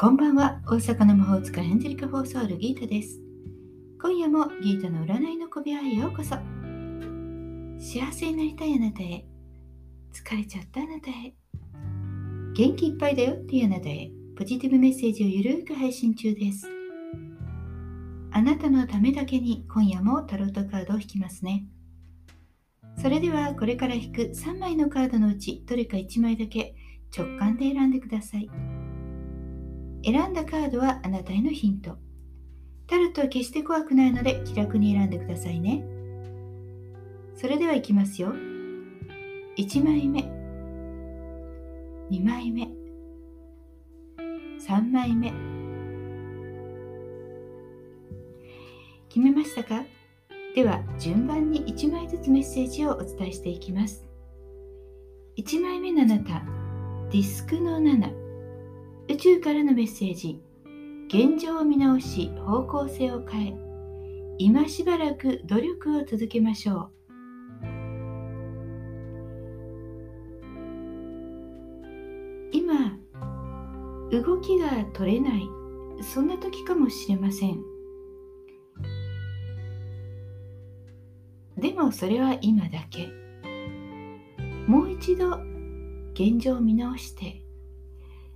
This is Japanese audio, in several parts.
こんばんは、大阪の魔法使いヘンゼリカ・フォーソウルギータです。今夜もギータの占いの小部屋へようこそ。幸せになりたいあなたへ、疲れちゃったあなたへ、元気いっぱいだよっていうあなたへ、ポジティブメッセージをゆるーく配信中です。あなたのためだけに今夜もタロットカードを引きますね。それではこれから引く3枚のカードのうちどれか1枚だけ直感で選んでください。選んだカードはあなたへのヒント。タロットは決して怖くないので気楽に選んでくださいね。それではいきますよ。1枚目、2枚目、3枚目。決めましたか？では順番に1枚ずつメッセージをお伝えしていきます。1枚目のあなた、ディスクの7。宇宙からのメッセージ。現状を見直し方向性を変え今しばらく努力を続けましょう。今動きが取れない。そんな時かもしれません。でもそれは今だけ。もう一度現状を見直して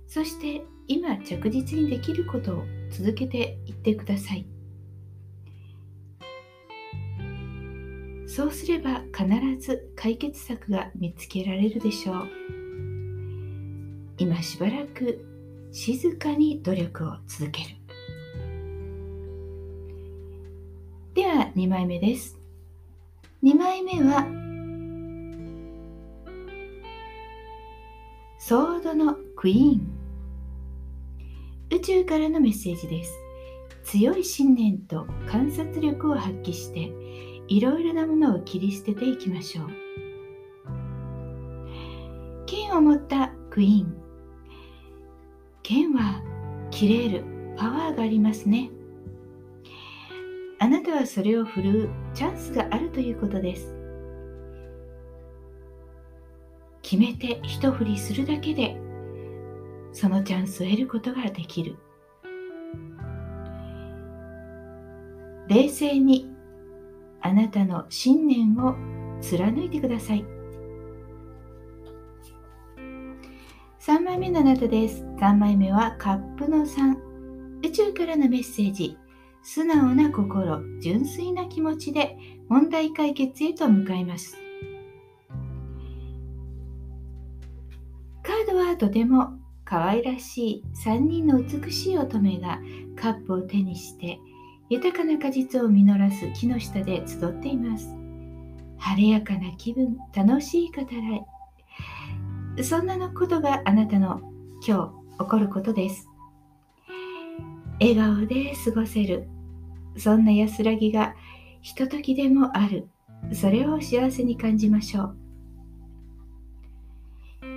そして今着実にできることを続けていってください。そうすれば必ず解決策が見つけられるでしょう。今しばらく静かに努力を続ける。では2枚目です。2枚目はソードのクイーン。宇宙からのメッセージです。強い信念と観察力を発揮していろいろなものを切り捨てていきましょう。剣を持ったクイーン。剣は切れるパワーがありますね。あなたはそれを振るうチャンスがあるということです。決めて一振りするだけでそのチャンスを得ることができる。冷静にあなたの信念を貫いてください。3枚目のあなたです。3枚目はカップの3宇宙からのメッセージ。素直な心。純粋な気持ちで問題解決へと向かいます。カードはとても可愛らしい3人の美しい乙女がカップを手にして豊かな果実を実らす木の下で集っています。晴れやかな気分楽しい語らい。そんなのことがあなたの今日起こることです。笑顔で過ごせる。そんな安らぎがひとときでもある。それを幸せに感じましょう。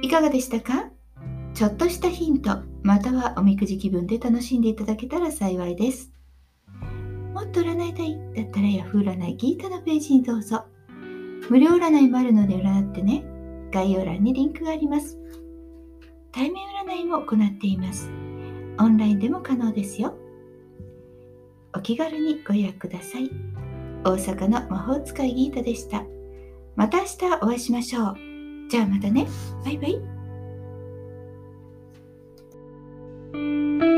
いかがでしたか？ちょっとしたヒント、またはおみくじ気分で楽しんでいただけたら幸いです。もっと占いたいだったら Yahoo 占いギータのページにどうぞ。無料占いもあるので占ってね。概要欄にリンクがあります。対面占いも行っています。オンラインでも可能ですよ。お気軽にご予約ください。大阪の魔法使いギータでした。また明日お会いしましょう。じゃあまたね。バイバイ。Thank you.